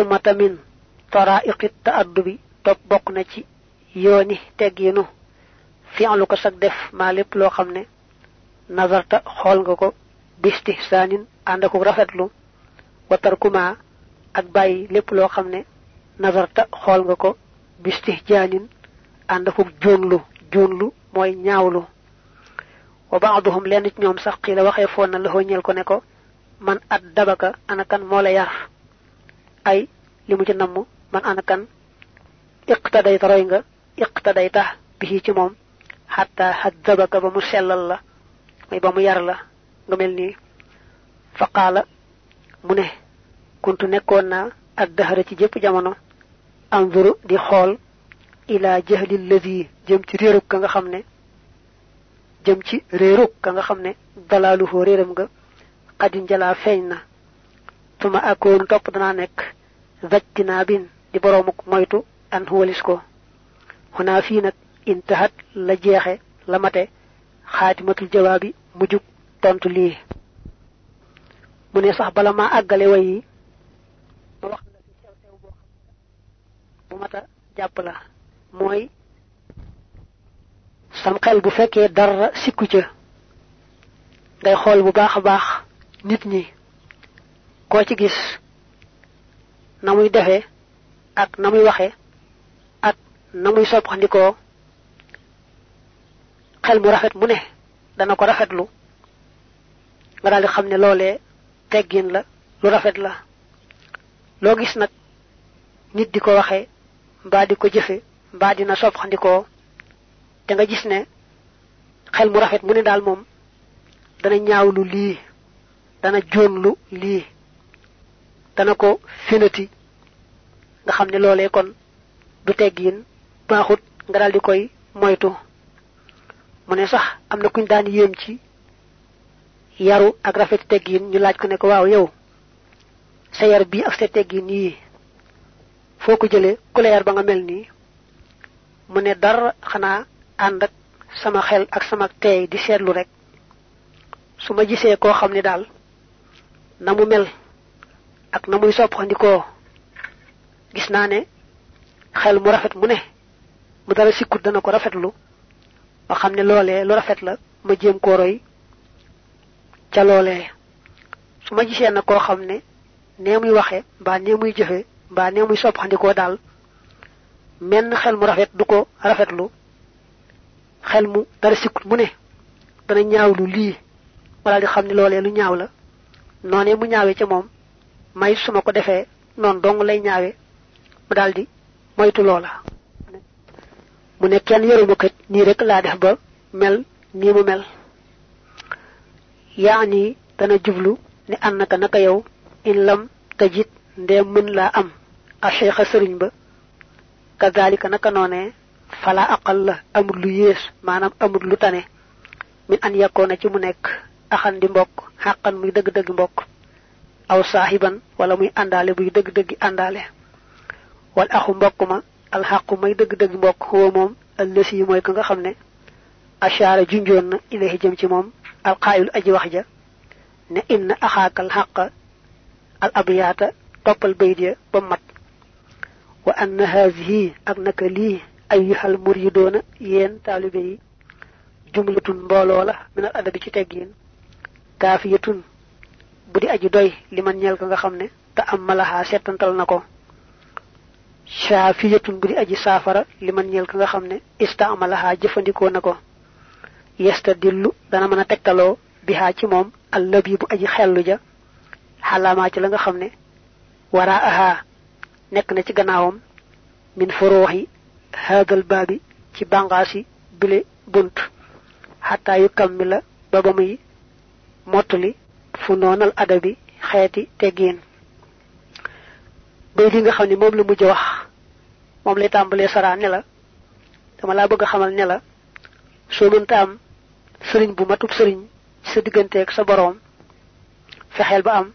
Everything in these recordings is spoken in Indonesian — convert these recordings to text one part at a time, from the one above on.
tumata min taraiqi ta'addubi top bok na ci yoni tegginu. Fi'lu ko sak def ma lepp lo xamne nazarta xol nga ko bistihsanin andako rafetlu wa tarkuma ak bayyi lepp lo xamne nazarta xol nga ko bistihjanin andako jonlu jonlu moy ñaawlu. Wa ba'dhum len ci ñom sax xila waxe fon na la ñel ko ne ko man ad dabaka ana kan mo la yar ay limu ci namu man ana kan iqtadayta roy nga iqtadayta bihi ci mom hatta hadzabaka ba mu sellal la may ba mu yar la nga fa qala mu ne kuntu dahara ci jamono anzuru di xol ila jahli alladhi jëm ci réeruk ka nga xamne jëm ci réeruk ka nga réeram nga tuma akoon top dana nek zactina bin di boromuk moytu an huwalis ko huna fi nak intahat la jeexe la mate khatimatul jawabi mujuk tontu li mu sax bala ma àggale way yi ma wax la fi sew sew boo bu mata jàpp la mooy sam xel bu fekkee dara sikku ca ngay xool bu baax baax nit ñi koo ci gis na muy defee ak na muy waxee ak na muy soppandikoo xel mu rafet mu ne dana ko rafetlu nga daal di xam teggin la lu rafet la. Loo gis nag nit di ko waxee mbaa di ko dina soppandikoo te nga gis xel mu rafet mu ne dana ñaawlu dana joonlu lii dana ko finati. Nga xam loolee kon du teggin baaxut nga daal di koy moytu. Mu ne sax am na kuñ daan yéem ci yaru ak rafet teggin ñu laaj ko ne ko waaw yow sa yar bii ak sa teggin yii foo ko ba nga mel nii? Mu ne dara xanaa ànd ak sama xel ak sama teey di seetlu rek. Su ma gisee koo xam daal mel ak na muy soppandikoo. Gis naa ne xel mu rafet mu ne mu dara sikkut dana ko rafetlu. Ma xam ne loolee lu rafet la ma jéem koo roy ca loolee su ma gisee na koo xam ne nee muy waxe mbaa nee muy jëfe mbaa nee muy soppandikoo daal menn xel mu rafet du ko rafetlu. Xel mu dara sikkut mu ne dana ñaawlu lii wala di xam ne loolee lu ñaaw la. Noonee mu ñaawee ca moom may suma ko defee noon dong lay ñaawe. Mu daldi moytu loola. Mu ne kenn yoruma kat rek def ba mel nii mu mel. Yaani dana jublu ni annaka naka yow in lam tajit ndee mën am. A cheikha sëriñ ba kadhalika naka noonee fala aqal la amul lu yées maanaam amul lu tane. Min an yakkoona ci mu nekk axan mbokk muy mbokk aw saahiban wala muy àndaale buy dëgg-dëggi àndaale wal axu mbokk ma alxaqu may dëgg-dëgg mbokk huwa moom allësi yi mooy ka nga xam ne ashaara junjoon na ilayhi jëm ci moom alqaayul aji wax ja ne inna axaaka alxaqa al abiyaata toppal bayt ya ba mat wa anna haadihi ak naka lii ayyuhal muridoona yéen taalibe yi jumlatun mbooloo la minal adabi ci teggiin kaafiyatun bu di aji doy li man ko nga xam ne te am malaha settantal na ko shaafiyatun bu di aji saafara li man ñeel ko nga xam ne istaamalaha jëfandikoo na ko yastadillu dana mën a tegtaloo bihaa ci moom allabi aji xellu ja xalaamaa ci la nga xam ne waraa ahaa nekk na ci gannaawam min furuuxi haadal baabi ci bàngaasi bile bunt. Xataa yu kammila ba fu noonal adabi xeeti teggiin bay li nga xam ne moom la mujj wax moom lay tàmbalee saraa ne la dama laa bëgg xamal ne la soo mënta am sëriñ bu matub sëriñ ci sa digganteeg sa boroom fexeel ba am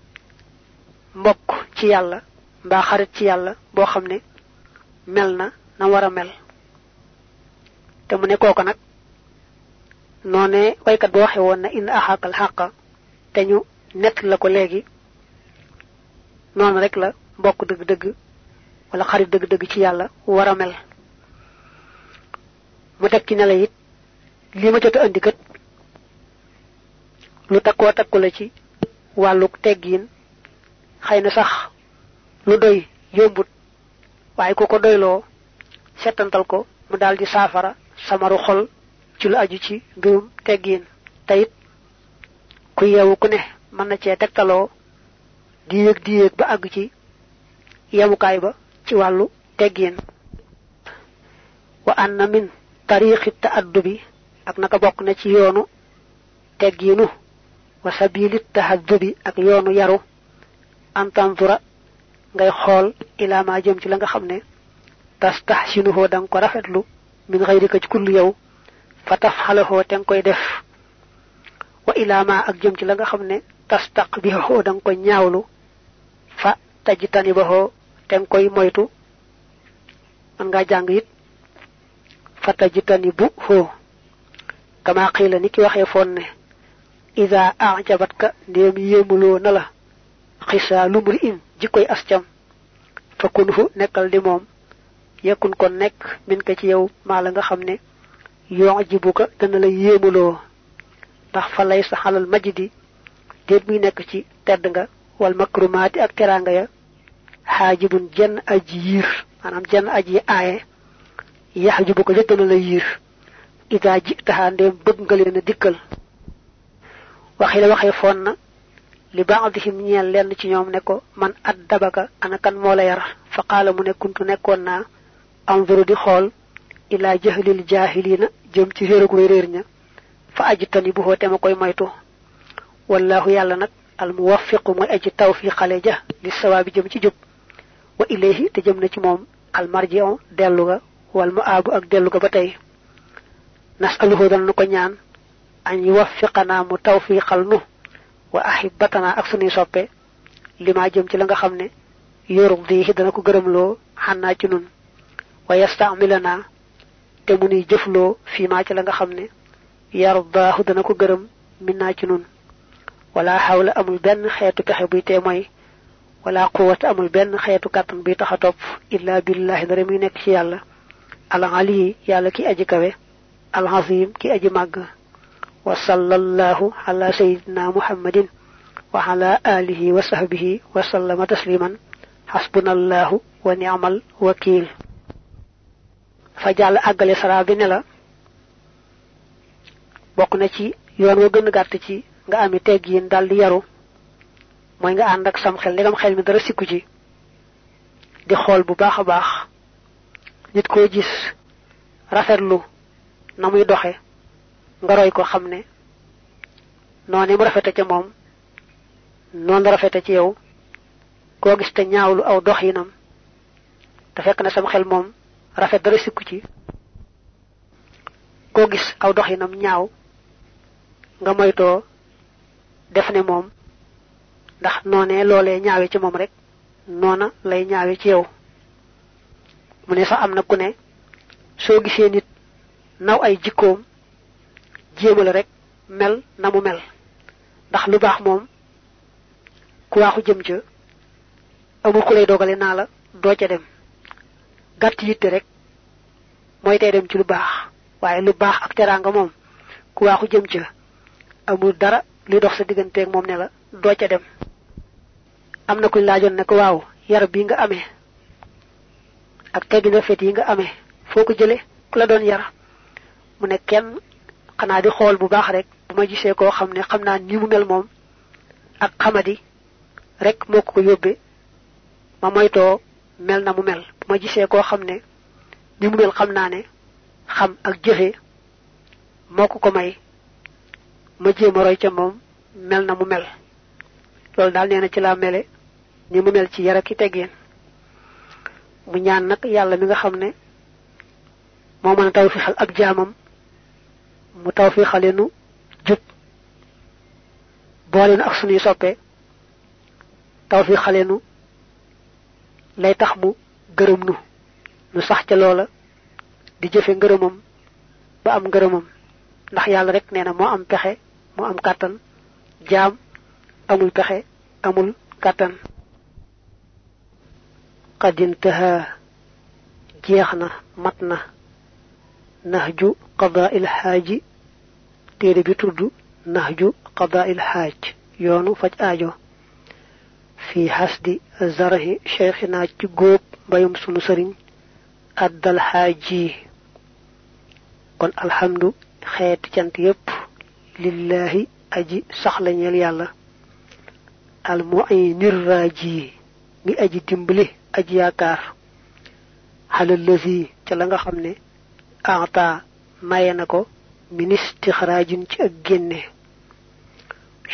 mbokk ci yàlla mbaa xarit ci yàlla boo xam ne mel na na war a mel. Te mu ne kooko nag noone waykat ba waxe woon na in axaakal xàqa te ñu nett la ko léegi noonu rek la mbokk dëgg-dëgg wala xarit dëgg-dëgg ci yàlla war a mel. Mu teg ci ne la it li ma jot a andi kat lu takkoo takku la ci wàllu teggiin xëy na sax lu doy yombut waaye ku ko doyloo ko mu daal di saafara samaru xol ci lu aju ci teggiin tayit ku yeewu ku ne mën na cee tegtaloo di yëg di yëg ba àgg ci yemukaay ba ci wàllu teggiin wa anna min tariqi ta'addubi ak naka bokk na ci yoonu teggiinu wa sabili tahaddubi ak yoonu yaru. An tanzura ngay xool ila ma jëm ci la nga xam ne tastahsinuhu dang ko rafetlu min ghayrika ci kullu yow fa tafxalahu te koy def. Wa ila ma ak jëm ci la nga xam ne tastaqbihu dang ko ñaawlu fa tajtanibahu te koy moytu. Man nga jàng it fa tajtanibu ho kama qila niki waxe fon ne ida ajabatka ndem yemuloo na la xisa lumri in jikoy ascam fa kunhu nekkal di moom. Yakun kon nekk min ka ci yow maa la nga xam ne yoo jibuka dana la yéemuloo. Ndax fa lay sa xalal majdi déet muy nekk ci tedd nga wal makrumaati ak teranga ya xaajibun jenn aji yiir maanaam jenn aji aaye yaxjubuka ja dana la yiir. Ida ji taxaa ndéem bëgg nga leen a dikkal. Waxi la waxee foon na li ba'dihim ñeel lenn ci ñoom ne ko man addabaka ana kan moo la yar? Fa qaala mu ne kuntu nekkoon naa anzuru di xool ila jahlil jahilina jëm ci réerug way réer ña fa ajtani bu koy moytu والله يالا نك الموفق مو أجي توفيق لجا للثواب جيم سي جوب وإليه تجمنا سي موم المرجئ دلوغا والمعاب أك دلوغا باتاي نسأله دون نكو نيان أن يوفقنا متوفيق لنو وأحبتنا أك سني سوبي لما جيم سي لاغا خامني يرضيه دناكو غرم لو حنا سي نون ويستعملنا تمني جفلو فيما سي لاغا خامني يرضاه دناكو غرم منا سي ولا حول أمل بن خيات كحب تيمي ولا قوة أمل بن خيات كاتن بيت خطف إلا بالله درمينك شيال العلي يالكي أجكوه العظيم كي أجمعه وصلى الله على سيدنا محمد وعلى آله وصحبه وسلم تسليما حسبنا الله ونعم الوكيل فجعل أقل سرابين لا بقنا يوم يوغن غارتي nga ami teggiin dal di yaru mooy nga ànd ak sam xel ndegam xel mi dara sikku ci di xool bu baax a baax nit koo gis rafetlu na muy doxe nga roy ko xam ne noonu mu rafete ca moom ci yow gis te ñaawlu aw doxinam te fekk na sam xel moom rafet dara sikku ci koo gis aw doxinam ñaaw nga def ne moom ndax noonee loolee ñaawe ci moom rek noona lay ñaawe ci yow mu ne sax am na ku ne soo gisee nit naw ay jikkoom jéemal rek mel na mu mel ndax lu baax moom ku waaxu jëm ca amul ku lay dogale naa la doo ca dem gàtt yitte rek mooy tey dem ci lu baax waaye lu baax ak teraanga moom ku waaxu jëm ca amul dara luy dox sa digganteeg moom ne la doo ca dem. Am na kuñ laajoon ne ko waaw yar bi nga amee ak teggi rafet yi nga amee foo ko jële ku la doon yar. Mu ne kenn xanaa di xool bu baax rek bu ma gisee koo xam ne xam naa mu mel moom ak xamadi rek moo ko yóbbee ma moytoo mel na mu mel. Bu ma gisee koo xam ne ni mu mel xam naa ne xam ak jëfe moo ko ko may ma jéem roy ca moom mel na mu mel. Loolu daal nee na ci laa mele ni mu mel ci yara ki teggeen mu ñaan nag yàlla mi nga xam ne moo mën a taw fi xal ab jaamam mu taw fi xalenu jub ak sunuy soppe taw fi xalenu lay tax mu gërëm nu nu sax ca loola di jëfe ngërëmam ba am ngërëmam. Ndax yàlla rek nee na moo am pexe moo am kàttan jaam amul pexe amul kàttan qad intaha jeexna matna nahju qada'il haji téere bi tudd nahju qada'il haj yoonu faj aajo fi hasdi zarahi cheikhina ci góob mbayum sunu sëriñ addal haji kon alhamdu xeeti cant yépp lillahi aji saxla ñeel yàlla. Al mu'inir raji mi aji dimbali aji yaakaar. Xalal lasi ca la nga xam ne ata maye ko min istixraajin ci ak génne.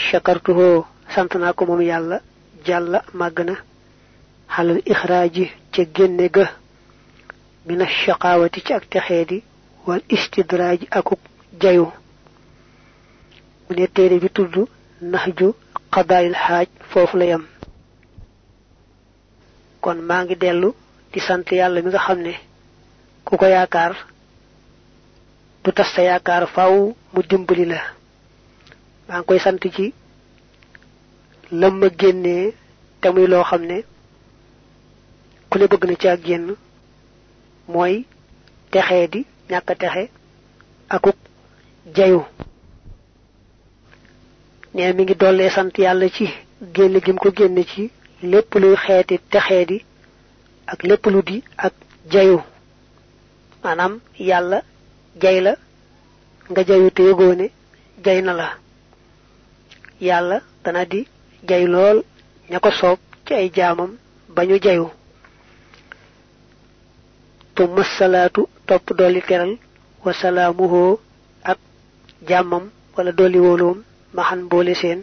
Shakartuho sant naa ko moom yàlla jàlla màgg na. Xalal ixraaji ca génne ga. Min ashaqaawati ci ak wal istidraaji akuk jayu mu ne téere bi tudd naxju qadaayil xaaj foofu la yam kon maa ngi dellu di sant yàlla mi nga xam ne ku ko yaakaar du tas sa yaakaar faw mu dimbali la. maa ngi koy sant ci lam ma génnee te muy loo xam ne ku ne bëgg na ci ak génn mooy texee di ñàkk texe akuk jayu. Nee mi ngi dollee sant yàlla ci génn gim ko génn ci lépp luy ak lépp lu di ak jayu. Maanaam yàlla jay la nga jayu te ne jay na la. Yàlla dana di jay lool ña ko soob ci ay jaamam ba ñu jayu. Tumma salaatu topp dolli teral wa salaamuhoo ak wala dolli wóoloom maxan boole seen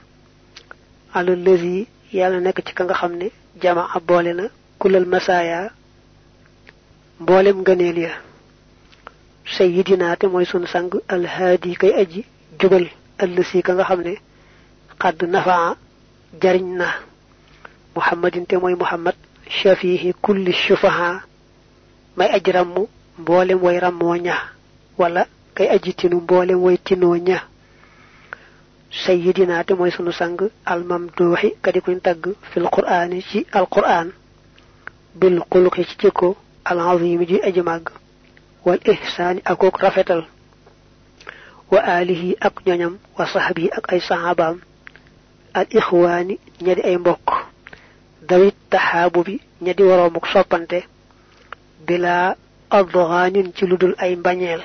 ala lësi yàlla nekk ci ka nga xam ne jama ab boole na kulal masaaya mboolem ngëneel ya sayyidina te mooy sunu sang alhaadi kay aji jubal ëllësi ka nga xam ne xadd nafaa jariñ na muhammadin te mooy muhammad shafihi kulli shufaha may aji ràmm mboolem way ràmmoo ña wala kay aji tinu mboolem way tinoo ña sayyidina te mooy sunu sang almamduuxi kadi kuñ tagg fil qur'aani ci alqur'aan bil xuluqi ci jikko al azimi ji aji màgg. Wal ihsaani akook rafetal. Wa alihi ak ñoñam wa sahbi ak ay sahabaam. Al ixwaani ña di ay mbokk. Dawit taxaabu bi ña di waroomuk soppante. Bila adghaanin ci ludul ay mbañeel.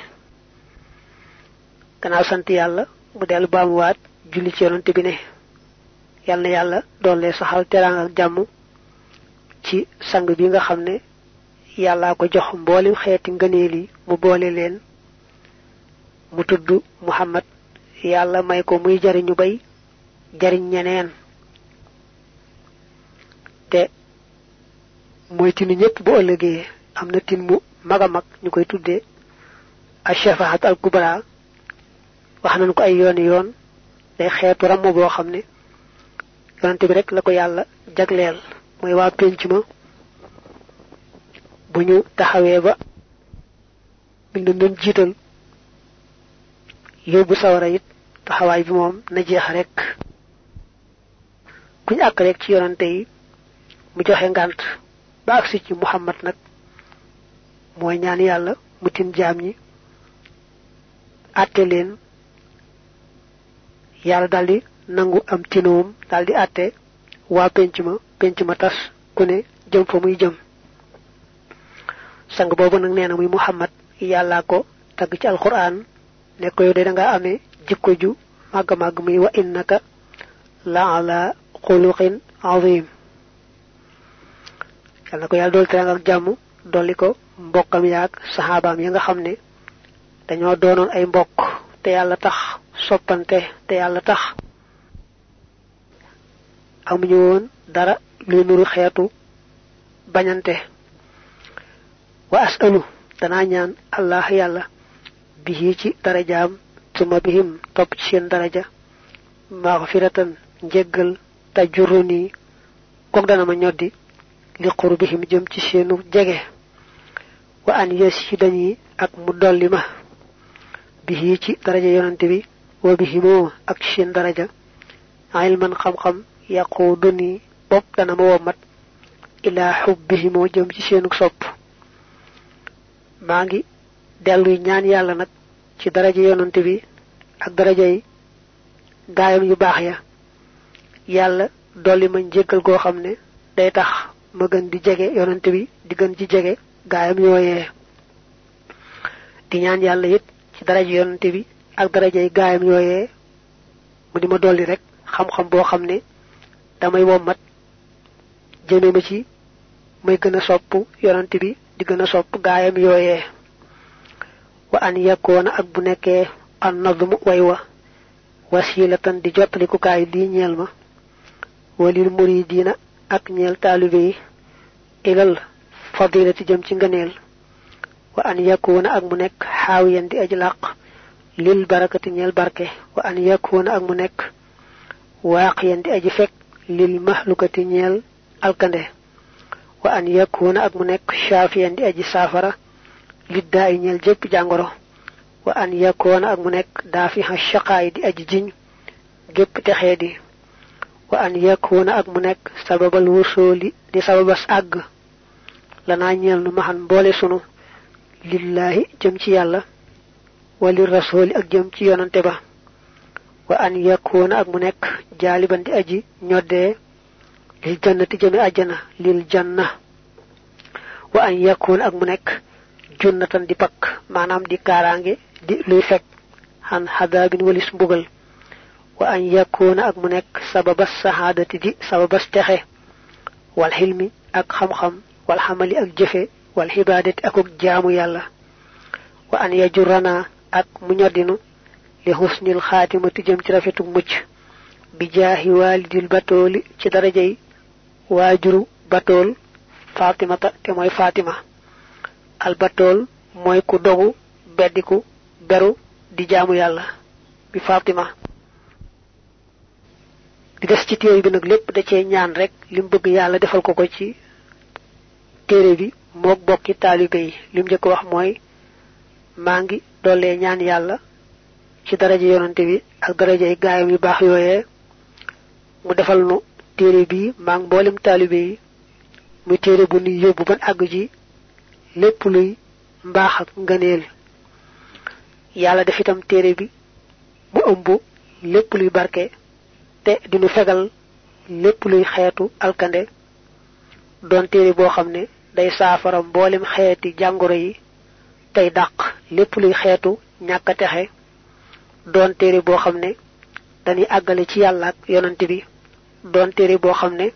Gannaaw sant yàlla mu baamuwaat julli ci yonante bi ne yal na yàlla doole saxal teraang ak jàmm ci sang bi nga xam ne yàllaa ko jox mboolem xeeti ngëneel yi mu boole leen. Mu tudd muhammad yàlla may ko muy jariñu bay jariñ ñeneen. Te mooy tinu ñëpp bu ëllëgee am na tin mu mag a mag ñu koy tuddee achafahat al kubra wax nañ ko ay yooni yoon day xeetu ramm boo xam ne yonante bi rek la ko yàlla jagleel mooy waa pénc ma bu ñu taxawee ba mi ngi doon jiital yóbbu sawara it taxawaay bi moom na jeex rek. Kuñ àkk rek ci yonante yi mu joxe ngànt ba ci muhammad nag mooy ñaan yàlla mu tin jaam ñi leen yàlla daldi nangu am tinoom daldi àtte waa penc ma penc tas ku ne jëm fa muy jëm. Sang boobu nag nee na muy muhammad yàllaa ko tagg ci alquran ne ko yow de da nga amee jikko ju màgg màgg muy wa innaka la ala xuluqin azim. Yal na ko yàlla dool terang ak jàmm dolli ko mbokkam yaag saxaabaam yi nga xam ne dañoo doonoon ay mbokk te yàlla tax soppante te yàlla tax. Amuñu woon dara luy nuru xeetu bañante. Wa asalu danaa ñaan allah yàlla bihi ci darajaam suma bihim topp ci seen daraja. Maxfiratan njéggal tajuruni kook dana ma ñoddi li qurbihim jëm ci seenu jege. Wa an dañi ak mu dolli ma bihi ci daraja yonante bi wa bihimoo ak seen daraja ilman xam-xam yaquduni bopp dana ma wommat ila mo jëm ci seenu sopp maa ngi delluy ñaan yàlla nag ci daraja yonante bi ak daraja yi gaayam yu baax ya yàlla dolli ma njéggal goo xam ne day tax ma gën di jege yonante bi di gën ci gaayam yooyee di ñaan yàlla it ci ak daraja yi gaayam yooyee mu di ma dolli rek xam-xam boo xam ne damay wommat jëme ma ci may gën a sopp yonante bi di gën a sopp gaayam yooyee. Wa an yakkoona ak bu nekkee an nadmu way wa wasilatan di jottalikukaay lii ñeel ma walil muridina ak ñeel taalibe yi ilal fadilati jëm ci ngëneel. Wa an yakuna ak mu nekk di lil barakati ñeel barke wa an yakuna ak mu nekk waaqiyan di aji fekk lil mahlukati ñeel alkande wa an yakuna ak mu nekk shaafiyan di aji saafara liddaa yi ñeel jëpp jàngoro wa an yakuna ak mu nekk daafiha shaqaay di aji jiñ gépp texee di wa an yakuna ak mu nekk sababal wusuli di sababas àgg lanaa ñeel nu maxan mboole sunu lillahi jëm ci yàlla وللرسول أجيم تيون انتبه وأن يكون أبنك جالبا دي أجي نودة للجنة جميع جنة للجنة وأن يكون أبنك جنة دي بك ما نام دي كارانجي دي لفك عن حذاب والاسم بغل وأن يكون أبنك سبب السهادة دي سبب استخي والحلم أك خمخم والحمل أك جفي والحبادة أك جامو يالله وأن يجرنا ak mu ñoddinu li husnil xaatimati jëm ci rafetuk mucc. Bi jaahi walidil batooli ci darajay waajuru batool fatimata te mooy fatima. Al batool mooy ku dogu beddiku beru di jaamu yàlla bi fatima. Di des ci téere bi nag lépp da cee ñaan rek lim bëgg yàlla defal ko ko ci téere bi mook bokki taalibe yi. Lim njëkk wax mooy maa ngi dollee ñaan yàlla ci daraja yonante bi ak daraja yi gaayam yu baax yooyee mu defal nu téere bi maa ngi mboolem taalibe yi muy téere bu nuy yóbbu ban àgg ji lépp luy mbaax ak ngëneel. Yàlla def itam téere bi mu ëmb lépp luy barke te dinu fegal lépp luy xeetu alkande doon téere boo xam ne day saafara mboolem xeeti jàngoro yi tey dàq lépp luy xeetu ñàkk a texe doon téere boo xam ne dañuy àggale ci yàlla ak yonante bi doon téere boo xam ne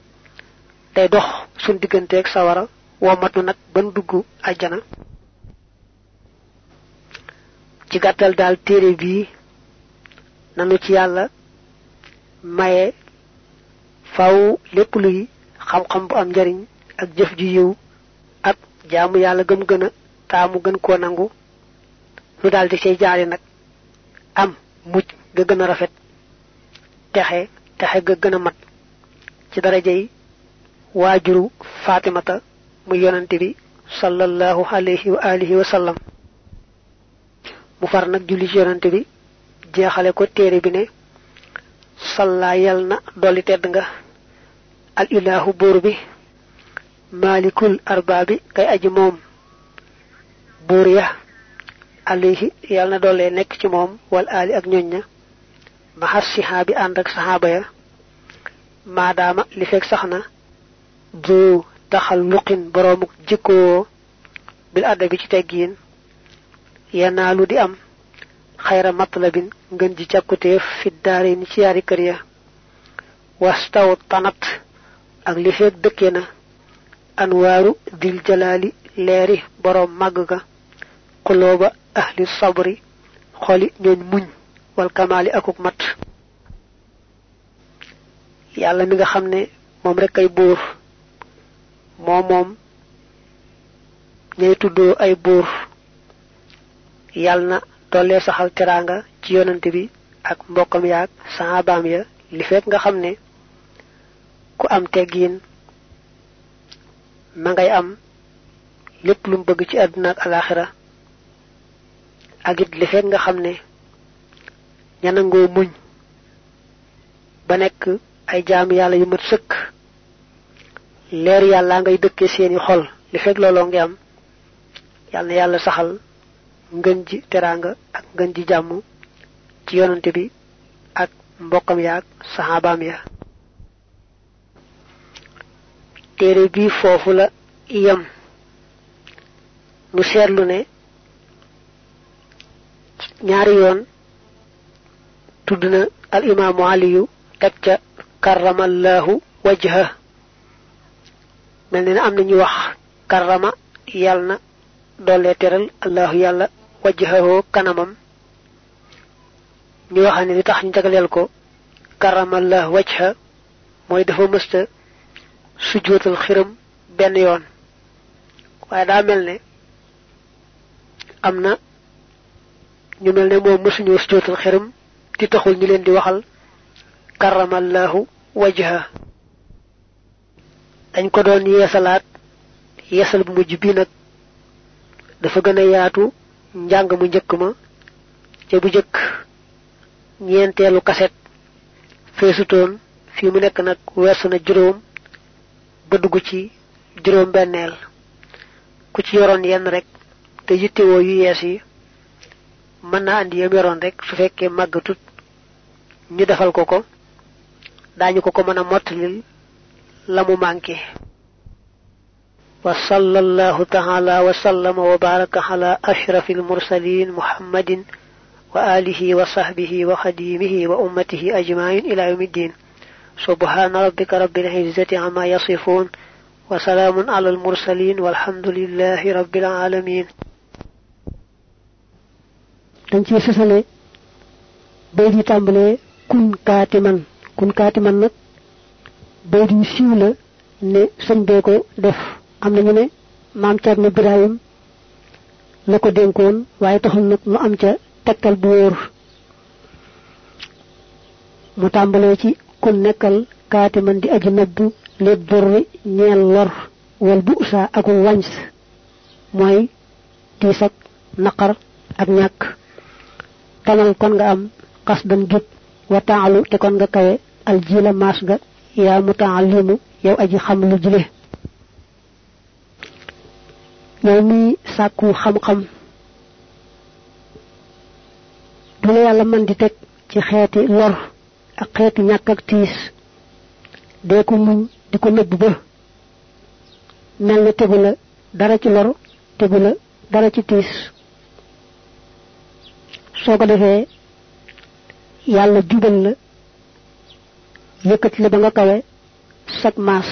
day dox suñ digganteeg sawara womatu nag ban dugg àjjana. Ci gàttal daal téere bii nanu ci yàlla maye faw lépp luy xam-xam bu am njariñ ak jëf ju yiw ak jaamu yàlla gëm taamu gën koo nangu nu daal di cay jaare nag am mucc ga gën a rafet texe texe ga gën a mat ci daraja yi waajuru fatimata mu yonante bi sallallahu alayhi wa alihi wa sallam. Mu far nag julli ci yonante bi jeexale ko téere bi ne salla yal na dolli tedd nga al ilahu buur bi malikul arbaabi kay aji moom buur ya alayhi yal na dollee nekk ci moom wal ali ak ñoñ ña. Maxas sihaabi ànd ak saxaaba ya. Maadaama li fekk sax na du taxal luqin boroomuk jikkoo bil adda bi ci teggiin yanaalu di am xayra matlabin ngën ji càkkuteef fi daare ni ci yaari kër ya. Wastaw tanat ak li feeg dëkke na. Anwaaru dil jalaali leeri boroom màgg xulooba ahli sabri xoli ñooñ muñ wal kamaali akuk mat. Yàlla mi nga xam ne moom rek ay buur moo moom ñay tuddoo ay yàlla na saxal teraanga ci yonante bi ak mbokkam yaag sahabaam ya li fekk nga xam ne ku am teggiin ma ngay am lépp lu bëgg ci àdduna ak ak it li fekk nga xam ne ñanangoo muñ ba nekk ay jaam yàlla yu mat sëkk. Leer yàlla ngay dëkke seeni xol. Li fekk looloo ngi am. Yàlla na yàlla saxal ngën ji teraanga ak ngën ji jàmm ci yonante bi ak mbokkam ya ak saxaabaam ya. Téere bi foofu la yem. Mu seetlu ne ñaari yoon. Tudd na al imaamu aliyu teg ca karramallahu wajha. Mel ne am na ñu wax karrama yàlla na doole teral allahu yàlla kanamam. Ñu waxane li tax ñu jagaleel ko karamallahu wajha mooy dafa mësta sujjootal xiram benn yoon. Waaye daa mel ne am na ñu mel ne moom mësuñoo sujjootal xiram di taxul ñu leen di waxal karamallahu wajha. Dañ ko doon yeesalaat yeesal bu mujj bi nag dafa gën a yaatu njàng mu njëkk ma ca bu jëkk ñeenteelu kaset feesutoon fi mu nekk nag weesu na juróom ba dugg ci juróom benneel ku ci yoroon yenn rek te yu mën naa andi yam yoroon rek su fekkee màggatut ñu defal ko ko daañu ko ko mën a mottalil la mu manqué. وصلى الله تعالى وسلم وبارك على أشرف المرسلين محمد وآله وصحبه وخديمه وأمته أجمعين إلى يوم الدين سبحان ربك رب العزة عما يصفون وسلام على المرسلين والحمد لله رب العالمين dañ ci sësale bay di tàmbalee kun kaatiman kun kaatiman nag bay di siiw la ne sëñ bee ko def am nañu ne maam Cerno Birahim la ko dénkoon waaye taxul nag mu am ca tekkal bu wóor mu tàmbalee ci ku nekkal kaati man di aji nëbb lépp durri ñeel lor wal bu usaa ak wàñs mooy tiis ak naqar ak ñàkk tanal kon nga am xas dan jub wa taalu te kon nga kawe al jila maas ga yaa mu taalimu yow aji xam lu jile. Yow mi sàkku xam-xam. Du la yàlla man di teg ci xeeti lor ak xeeti ñàkk ak tiis. Dee ko muñ di ko nëbb ba. Dara ci lor tegu dara ci soo ko defee yàlla jubal la yëkkati la ba nga kawe sag maas.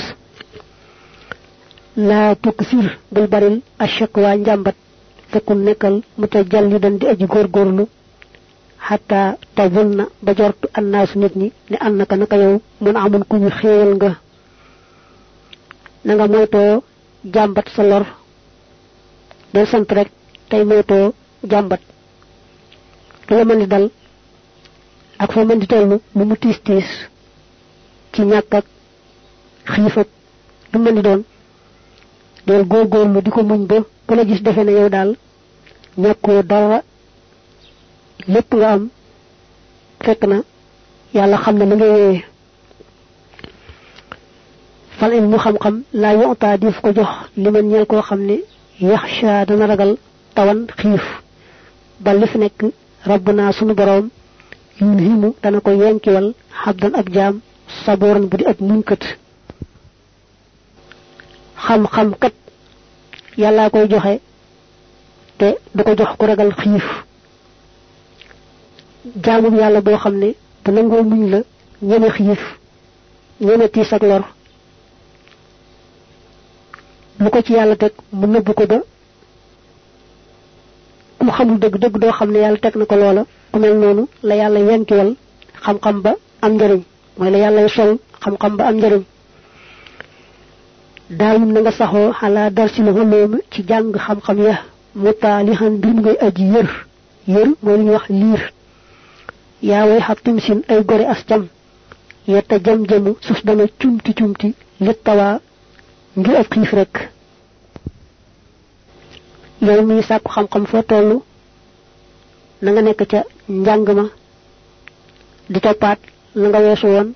Laa tuksir bul baril ashakwa njàmbat fekkul nekkal mu ta jalli dan di aji góorgóorlu xataa tawul na ba jortu annaasu nit ñi ne an naka naka yow mun amun ku ñu xéewal nga. Nga moytoo jàmbat sa lor del sant rek jàmbat. lu la mën di dal. Ak fa mën di tollu lu mu tiis tiis. Ci ñàkk ak xiif lu mën di doon. Del góorgóorlu di ko muñ ba ku la gis defe ne yow daal ñàkkoo dara. Lépp nga am. Fekk na xam nga fal il mu xam-xam ko jox li dana ragal tawan xiif. Ba fi nekk rabbuna sunu boroom yun himu dana ko yenkiwal xabdan ab jaam sabooran bu di ab muñkat xam-xam kat yàllaa koy joxe te du ko jox ku ragal xiif jaamum yàlla boo xam ne bu nangoo muñ la ñeme xiif ñeme tiis ak lor lu ko ci yàlla teg mu nëbb ko ba xamul dëgg dëgg doo xam ne yàlla teg na ko loola ku mel noonu la yàlla yenkiwal xam-xam ba am njëriñ mooy la yàlla sol xam-xam ba am njëriñ daawum na nga saxoo xalaa darsil xulóom ci jàng xam-xam ya mutaalihan mbir mu ngay aji yër yër mooy li ñuy wax liir yaa way xattum sin ay gore as cam yetta jam-jamu suuf dana cumti cumti lit tawaa ngir ab xiif rek yow mi sàkku xam-xam foo toll na nga nekk ca njàng ma di toppaat la nga weesu woon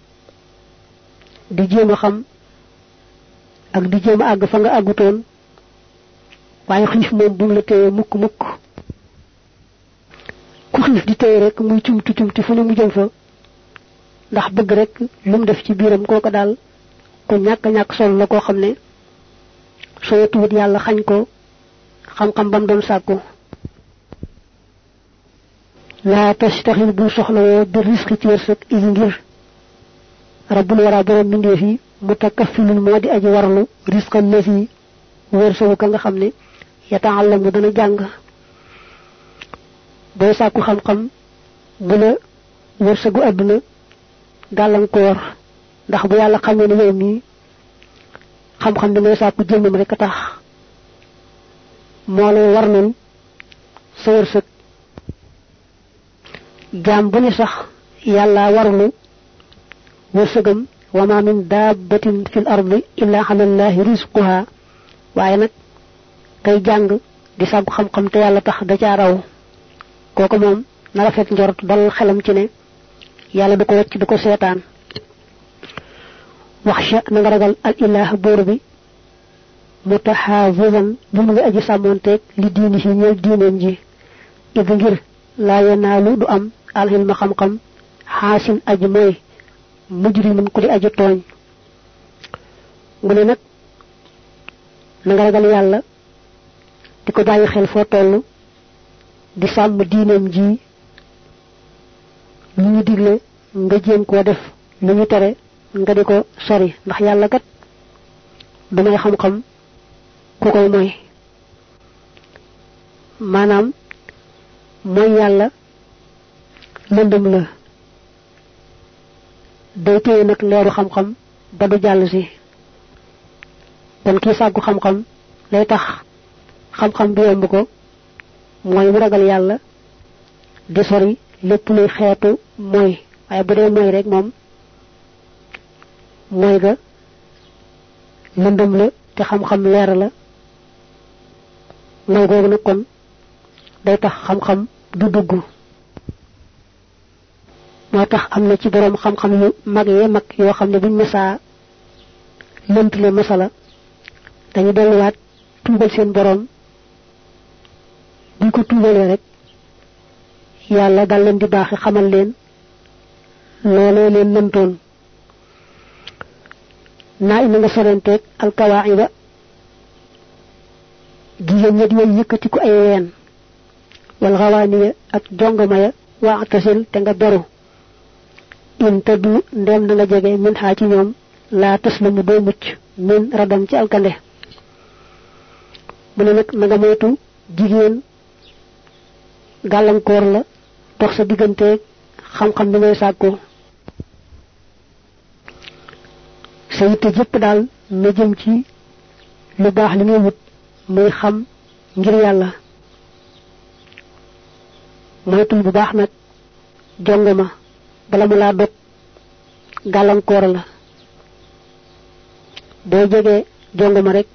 di jéem a xam ak di jéem àgg fa nga àggutoon waaye xiif moom bu la téye mukk mukk. Ku di téye rek muy cumti fu ne mu jëm fa ndax bëgg rek lu mu def ci biiram kooko daal ku ñàkk ñàkk sol la koo xam ne soo tuwut yàlla xañ ko xam-xam bam doon sàkku laa tastaxil bul soxlawoo bi risque ci wërsëg is ngir rabbul wara borom mbindeef yi mutakaffilun moo di aji warlu risqal lesi wërsëgu ka nga xam ne yataallamu dana jàng. Booy sàkku xam-xam bu la wërsëgu àdduna gàllankoor ndax bu yàlla xamee ne yow mii xam-xam bi ngay sàkku jëmmam rek tax moo lay warlul sa wërsëg jaam bu ne sax yàlla warlu wërsëgam wa ma min dabbatin fil ardi illa ala allahi rizquha waaye nag kay jàng di sàkku xam-xam te yàlla tax da caa raw kooku moom na rafet njort dal xelam ci ne yàlla du ko wacc du ko seetaan waxsha na nga ragal al ilah buur bi mutaxaafizan bu mu ngi aji sàmmoonteeg li diini si ñeel diineem ji. Id ngir laa yenaalu du am alxilma xam-xam xaasin aji mooy mujrimun ku di aji tooñ. Mu ne nag na nga ragal yàlla di ko xel foo toll di sàmm diineem ji lu ñu digle nga jéem koo def lu ñu tere nga di ko sori. Ndax yàlla kat du xam-xam ku koy moy maanaam mooy yàlla lëndëm la. day téye nag leeru xam-xam ba du jàll si. kon kii sàggu xam-xam lay tax xam-xam bi yomb ko mooy mu ragal yàlla di sori lépp luy xeetu mooy. waaye bu dee mooy rek moom mooy ga lëndëm la te xam-xam leer la mooy googu nag kon day tax xam-xam du dugg. moo tax am na ci boroom xam-xam yu mag yee mag yoo xam ne buñ mësaa lëntule masala dañu delluwaat tuubal seen boroom. buñ ko tuubalee rek yàlla dal leen di baaxi xamal leen loolee leen lëntoon. Naa ina nga jigéen ña di way yëkkati ko ay ween. Wal xawaaniya ak jongama ya waa tasil te nga beru. In tëddu ndem na nga jege min xaa ci ñoom laa taslamu doo mucc min radam ci alkande. Mu ne nga moytu jigéen la dox sa digganteeg xam-xam ngay jëpp jëm ci lu baax li ngay wut muy xam ngir yàlla. Moytul bu baax nag jongama bala mu laa dog gàllankoor la. Boo jegee jongama rek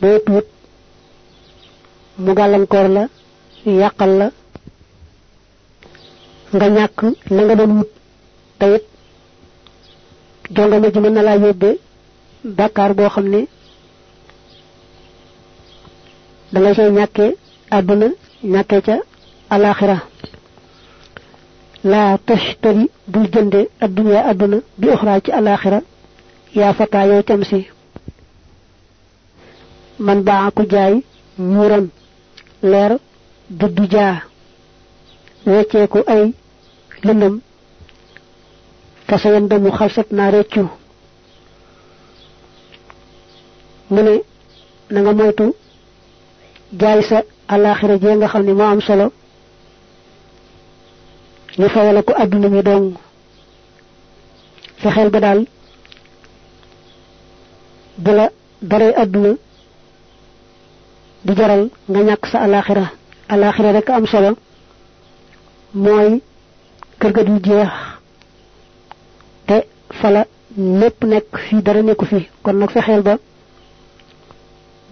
boo tuut mu gàllankoor la yàqal la. Nga ñàkk la nga doon wut tayit jongama ji mën na laa yóbbe bàkkaar boo xam ne da nga cay ñàkkee àdduna ñàkkee ca alaxira laa tashtari bul jënde adduna adduna bi uxraa ci alaxira yaa fataa yow cam si man baa ku jaay ñuuram leer duddu jaa wecceeku ay lëndëm. fasayan damu xalsat naa reccu mu ne na nga moytu ne moo am solo ñu fayala ko adduna mi dong fexeel ba daal bu la daree adduna di jaral nga ñàkk sa alaxira alaxira rek am solo mooy kër ga du jeex te fala lépp nekk fii dara nekku fi kon nag fexeel ba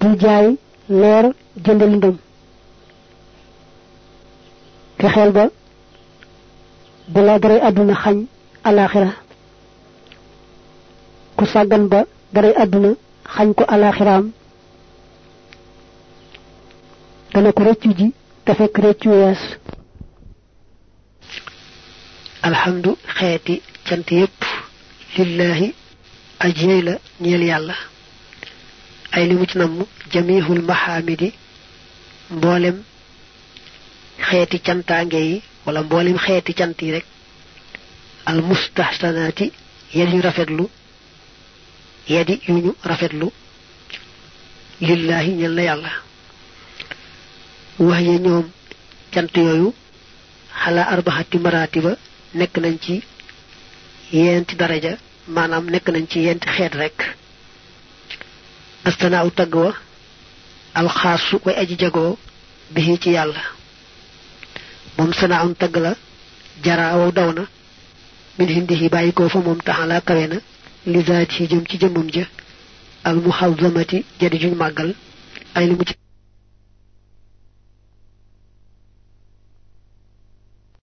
bul jaay leer jënd lëndëm fexeel ba bu la daray àdduna xañ alaxira ku sàggan ba daray àdduna xañ ko alaxiraam dana ko rëccu ji te fekk rëccu wees alhamdu xeeti cant yépp lillahi ajiyey la ñeel yàlla ay li mu ci namm jamihul mahamidi mboolem xeeti cantaange yi wala mboolem xeeti cant yi rek al mustahsanati yadi rafetlu yadi yuñu rafetlu lillahi ñel na yàlla wax ya ñoom cant yooyu xala arbaxati maratiba nekk nañ ci yenti daraja maanaam nekk nañ ci yenti xeet rek astanaaw tagg wa alxaasu way aji jagoo bihi ci yàlla moom sanaaun tagg la jara waw daw na min hindihi bàyyi ko fa moom taxala kawe na li zaati jëm ci jëmmam ja al muhazamati jadi juñ màggal ay li mu ci